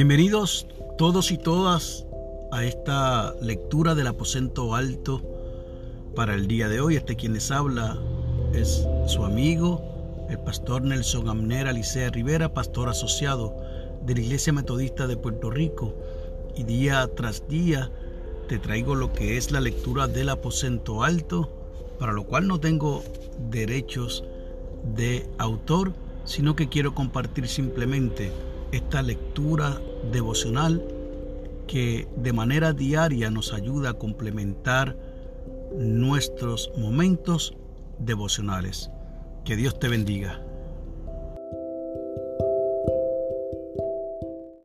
Bienvenidos todos y todas a esta lectura del aposento alto para el día de hoy. Este quien les habla es su amigo, el pastor Nelson Amner Alicea Rivera, pastor asociado de la Iglesia Metodista de Puerto Rico. Y día tras día te traigo lo que es la lectura del aposento alto, para lo cual no tengo derechos de autor, sino que quiero compartir simplemente esta lectura devocional que de manera diaria nos ayuda a complementar nuestros momentos devocionales. Que Dios te bendiga.